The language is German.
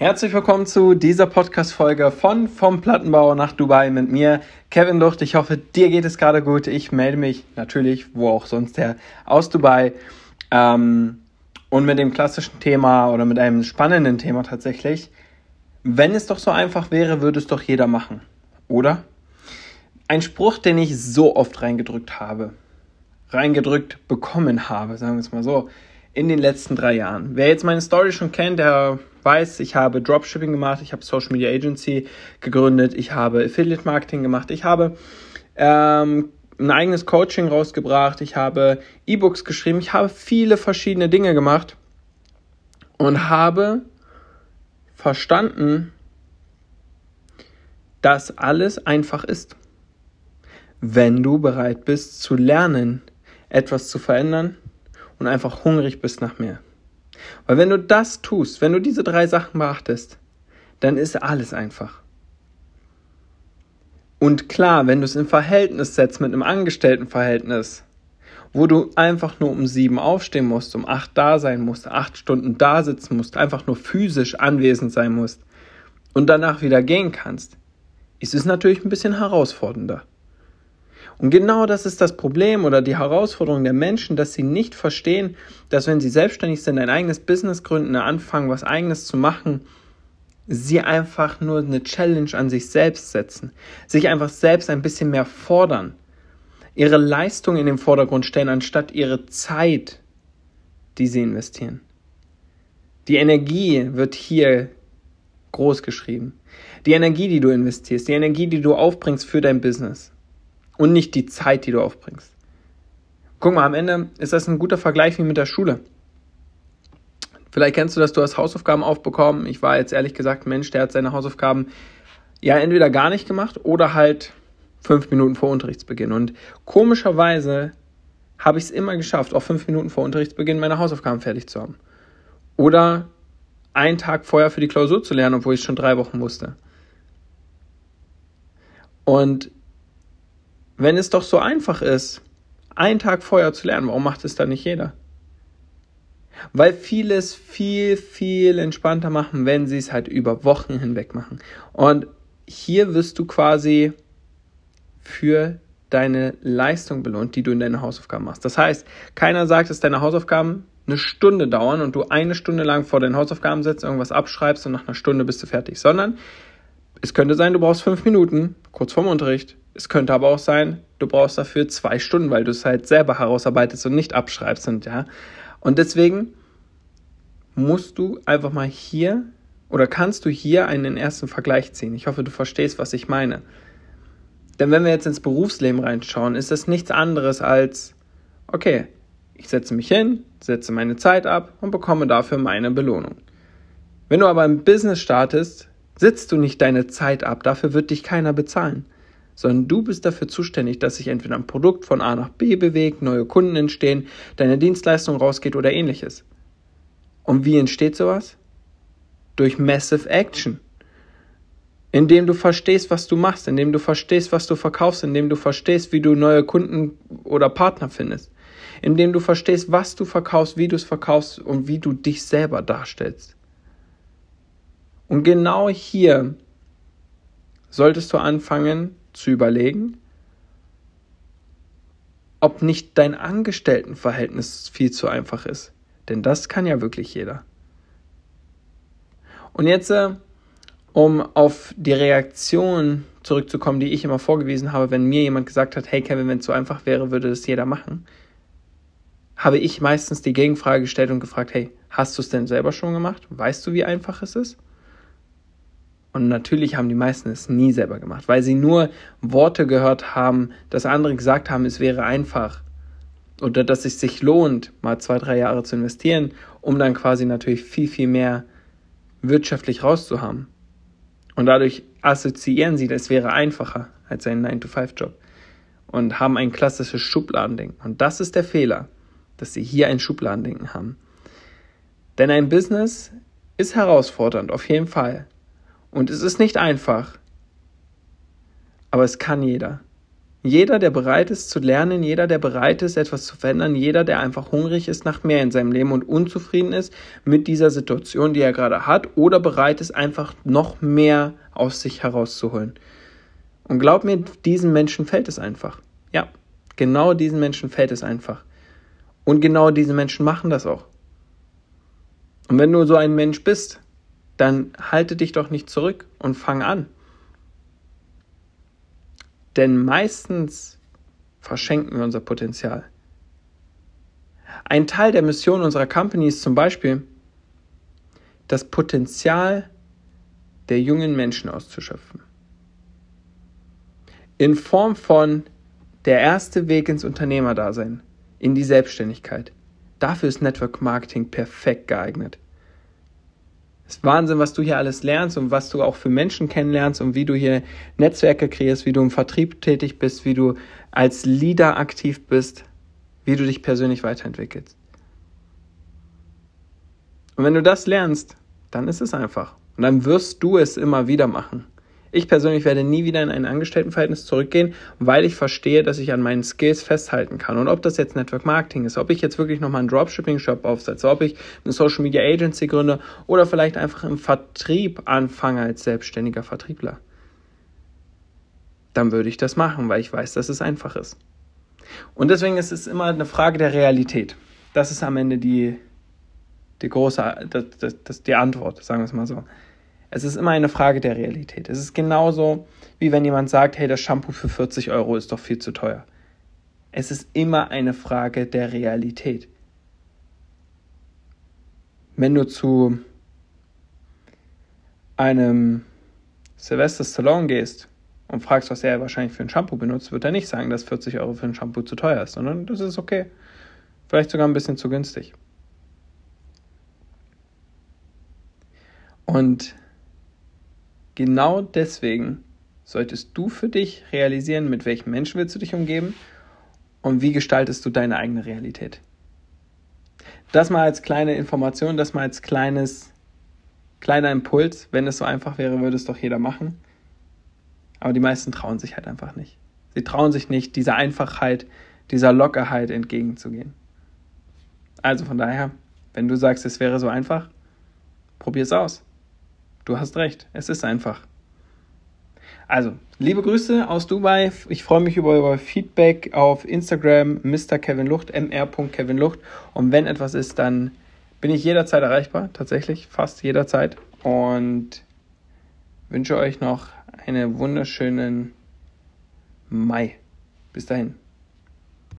Herzlich willkommen zu dieser Podcast-Folge von Vom Plattenbau nach Dubai mit mir, Kevin Lucht. Ich hoffe, dir geht es gerade gut. Ich melde mich natürlich, wo auch sonst her, aus Dubai. Ähm, und mit dem klassischen Thema oder mit einem spannenden Thema tatsächlich. Wenn es doch so einfach wäre, würde es doch jeder machen. Oder? Ein Spruch, den ich so oft reingedrückt habe. Reingedrückt bekommen habe, sagen wir es mal so in den letzten drei Jahren. Wer jetzt meine Story schon kennt, der weiß, ich habe Dropshipping gemacht, ich habe Social Media Agency gegründet, ich habe Affiliate Marketing gemacht, ich habe ähm, ein eigenes Coaching rausgebracht, ich habe E-Books geschrieben, ich habe viele verschiedene Dinge gemacht und habe verstanden, dass alles einfach ist. Wenn du bereit bist zu lernen, etwas zu verändern und einfach hungrig bist nach mehr. Weil wenn du das tust, wenn du diese drei Sachen beachtest, dann ist alles einfach. Und klar, wenn du es in Verhältnis setzt mit einem Angestelltenverhältnis, wo du einfach nur um sieben aufstehen musst, um acht da sein musst, acht Stunden da sitzen musst, einfach nur physisch anwesend sein musst und danach wieder gehen kannst, ist es natürlich ein bisschen herausfordernder. Und genau das ist das Problem oder die Herausforderung der Menschen, dass sie nicht verstehen, dass wenn sie selbstständig sind, ein eigenes Business gründen, anfangen, was eigenes zu machen, sie einfach nur eine Challenge an sich selbst setzen, sich einfach selbst ein bisschen mehr fordern, ihre Leistung in den Vordergrund stellen, anstatt ihre Zeit, die sie investieren. Die Energie wird hier groß geschrieben. Die Energie, die du investierst, die Energie, die du aufbringst für dein Business und nicht die Zeit, die du aufbringst. Guck mal, am Ende ist das ein guter Vergleich wie mit der Schule. Vielleicht kennst du das, du hast Hausaufgaben aufbekommen. Ich war jetzt ehrlich gesagt ein Mensch, der hat seine Hausaufgaben ja entweder gar nicht gemacht oder halt fünf Minuten vor Unterrichtsbeginn. Und komischerweise habe ich es immer geschafft, auch fünf Minuten vor Unterrichtsbeginn meine Hausaufgaben fertig zu haben. Oder einen Tag vorher für die Klausur zu lernen, obwohl ich schon drei Wochen wusste. Und wenn es doch so einfach ist, einen Tag vorher zu lernen, warum macht es dann nicht jeder? Weil viele es viel, viel entspannter machen, wenn sie es halt über Wochen hinweg machen. Und hier wirst du quasi für deine Leistung belohnt, die du in deine Hausaufgaben machst. Das heißt, keiner sagt, dass deine Hausaufgaben eine Stunde dauern und du eine Stunde lang vor deinen Hausaufgaben setzt, irgendwas abschreibst und nach einer Stunde bist du fertig, sondern es könnte sein, du brauchst fünf Minuten, kurz vorm Unterricht. Es könnte aber auch sein, du brauchst dafür zwei Stunden, weil du es halt selber herausarbeitest und nicht abschreibst. Und, ja. und deswegen musst du einfach mal hier oder kannst du hier einen ersten Vergleich ziehen. Ich hoffe, du verstehst, was ich meine. Denn wenn wir jetzt ins Berufsleben reinschauen, ist das nichts anderes als, okay, ich setze mich hin, setze meine Zeit ab und bekomme dafür meine Belohnung. Wenn du aber im Business startest, sitzt du nicht deine Zeit ab, dafür wird dich keiner bezahlen, sondern du bist dafür zuständig, dass sich entweder ein Produkt von A nach B bewegt, neue Kunden entstehen, deine Dienstleistung rausgeht oder ähnliches. Und wie entsteht sowas? Durch Massive Action. Indem du verstehst, was du machst, indem du verstehst, was du verkaufst, indem du verstehst, wie du neue Kunden oder Partner findest, indem du verstehst, was du verkaufst, wie du es verkaufst und wie du dich selber darstellst. Und genau hier solltest du anfangen zu überlegen, ob nicht dein Angestelltenverhältnis viel zu einfach ist. Denn das kann ja wirklich jeder. Und jetzt, äh, um auf die Reaktion zurückzukommen, die ich immer vorgewiesen habe, wenn mir jemand gesagt hat, hey Kevin, wenn es so einfach wäre, würde das jeder machen, habe ich meistens die Gegenfrage gestellt und gefragt, hey, hast du es denn selber schon gemacht? Weißt du, wie einfach es ist? Und natürlich haben die meisten es nie selber gemacht, weil sie nur Worte gehört haben, dass andere gesagt haben, es wäre einfach. Oder dass es sich lohnt, mal zwei, drei Jahre zu investieren, um dann quasi natürlich viel, viel mehr wirtschaftlich rauszuhaben. Und dadurch assoziieren sie, es wäre einfacher als ein 9-to-5-Job. Und haben ein klassisches Schubladendenken. Und das ist der Fehler, dass sie hier ein Schubladendenken haben. Denn ein Business ist herausfordernd, auf jeden Fall. Und es ist nicht einfach. Aber es kann jeder. Jeder, der bereit ist zu lernen, jeder, der bereit ist, etwas zu verändern, jeder, der einfach hungrig ist nach mehr in seinem Leben und unzufrieden ist mit dieser Situation, die er gerade hat, oder bereit ist, einfach noch mehr aus sich herauszuholen. Und glaub mir, diesen Menschen fällt es einfach. Ja, genau diesen Menschen fällt es einfach. Und genau diese Menschen machen das auch. Und wenn du so ein Mensch bist, dann halte dich doch nicht zurück und fang an. Denn meistens verschenken wir unser Potenzial. Ein Teil der Mission unserer Company ist zum Beispiel, das Potenzial der jungen Menschen auszuschöpfen. In Form von der erste Weg ins Unternehmerdasein, in die Selbstständigkeit. Dafür ist Network Marketing perfekt geeignet. Ist Wahnsinn, was du hier alles lernst und was du auch für Menschen kennenlernst und wie du hier Netzwerke kreierst, wie du im Vertrieb tätig bist, wie du als Leader aktiv bist, wie du dich persönlich weiterentwickelst. Und wenn du das lernst, dann ist es einfach. Und dann wirst du es immer wieder machen. Ich persönlich werde nie wieder in ein Angestelltenverhältnis zurückgehen, weil ich verstehe, dass ich an meinen Skills festhalten kann. Und ob das jetzt Network Marketing ist, ob ich jetzt wirklich nochmal einen Dropshipping-Shop aufsetze, ob ich eine Social Media Agency gründe oder vielleicht einfach im Vertrieb anfange als selbstständiger Vertriebler, dann würde ich das machen, weil ich weiß, dass es einfach ist. Und deswegen ist es immer eine Frage der Realität. Das ist am Ende die, die große, das, das, das, die Antwort, sagen wir es mal so. Es ist immer eine Frage der Realität. Es ist genauso, wie wenn jemand sagt, hey, das Shampoo für 40 Euro ist doch viel zu teuer. Es ist immer eine Frage der Realität. Wenn du zu einem Sylvester Stallone gehst und fragst, was er wahrscheinlich für ein Shampoo benutzt, wird er nicht sagen, dass 40 Euro für ein Shampoo zu teuer ist, sondern das ist okay. Vielleicht sogar ein bisschen zu günstig. Und Genau deswegen solltest du für dich realisieren, mit welchen Menschen willst du dich umgeben und wie gestaltest du deine eigene Realität. Das mal als kleine Information, das mal als kleines, kleiner Impuls. Wenn es so einfach wäre, würde es doch jeder machen. Aber die meisten trauen sich halt einfach nicht. Sie trauen sich nicht, dieser Einfachheit, dieser Lockerheit entgegenzugehen. Also von daher, wenn du sagst, es wäre so einfach, probier es aus. Du hast recht, es ist einfach. Also, liebe Grüße aus Dubai. Ich freue mich über euer Feedback auf Instagram, Mr. Kevin Lucht, mr.kevinlucht. Lucht. Und wenn etwas ist, dann bin ich jederzeit erreichbar, tatsächlich, fast jederzeit. Und wünsche euch noch einen wunderschönen Mai. Bis dahin.